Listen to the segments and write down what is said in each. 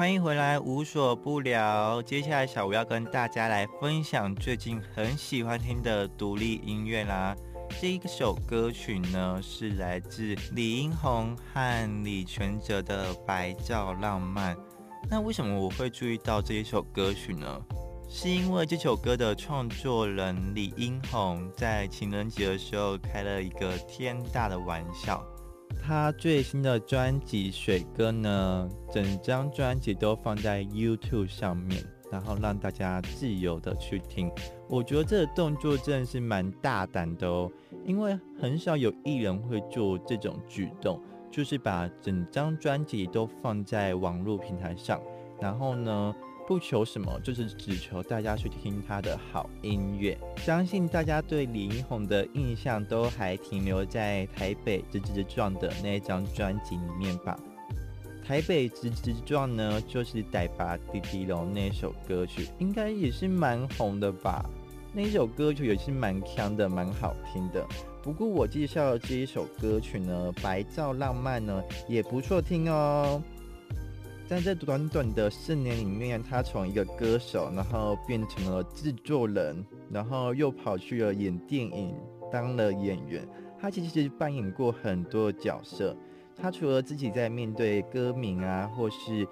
欢迎回来，无所不聊。接下来，小吴要跟大家来分享最近很喜欢听的独立音乐啦。这一首歌曲呢，是来自李英宏和李全哲的《白照浪漫》。那为什么我会注意到这一首歌曲呢？是因为这首歌的创作人李英宏在情人节的时候开了一个天大的玩笑。他最新的专辑《水歌》呢，整张专辑都放在 YouTube 上面，然后让大家自由的去听。我觉得这个动作真的是蛮大胆的哦，因为很少有艺人会做这种举动，就是把整张专辑都放在网络平台上，然后呢。不求什么，就是只求大家去听他的好音乐。相信大家对李英宏的印象都还停留在台北直直撞的那一张专辑里面吧。台北直直撞呢，就是逮把滴滴龙那首歌曲，应该也是蛮红的吧。那首歌曲也是蛮强的，蛮好听的。不过我介绍的这一首歌曲呢，《白照浪漫》呢，也不错听哦。但在短短的四年里面，他从一个歌手，然后变成了制作人，然后又跑去了演电影，当了演员。他其实扮演过很多角色。他除了自己在面对歌迷啊，或是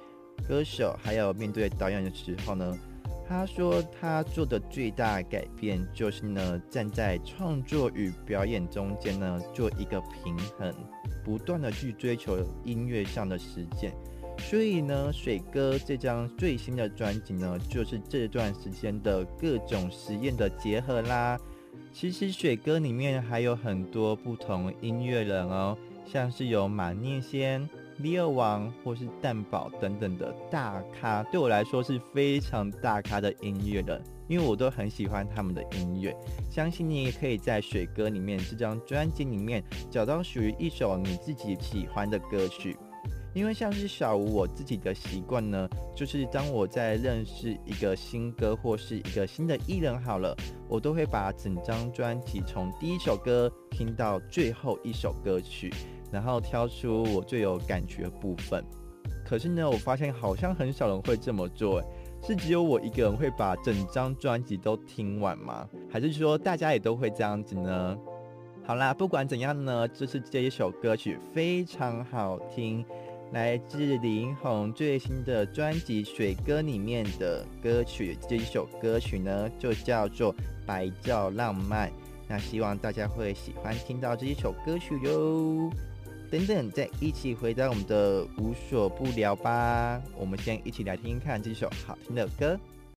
歌手，还有面对导演的时候呢，他说他做的最大改变就是呢，站在创作与表演中间呢，做一个平衡，不断的去追求音乐上的实践。所以呢，水哥这张最新的专辑呢，就是这段时间的各种实验的结合啦。其实水哥里面还有很多不同音乐人哦，像是有马念先、李尔王或是蛋宝等等的大咖，对我来说是非常大咖的音乐人，因为我都很喜欢他们的音乐。相信你也可以在水哥里面这张专辑里面找到属于一首你自己喜欢的歌曲。因为像是小吴我自己的习惯呢，就是当我在认识一个新歌或是一个新的艺人好了，我都会把整张专辑从第一首歌听到最后一首歌曲，然后挑出我最有感觉的部分。可是呢，我发现好像很少人会这么做，是只有我一个人会把整张专辑都听完吗？还是说大家也都会这样子呢？好啦，不管怎样呢，就是这一首歌曲非常好听。来自林宏最新的专辑《水歌》里面的歌曲，这一首歌曲呢就叫做《白昼浪漫》。那希望大家会喜欢听到这一首歌曲哟。等等，再一起回到我们的无所不聊吧。我们先一起来听听看这首好听的歌。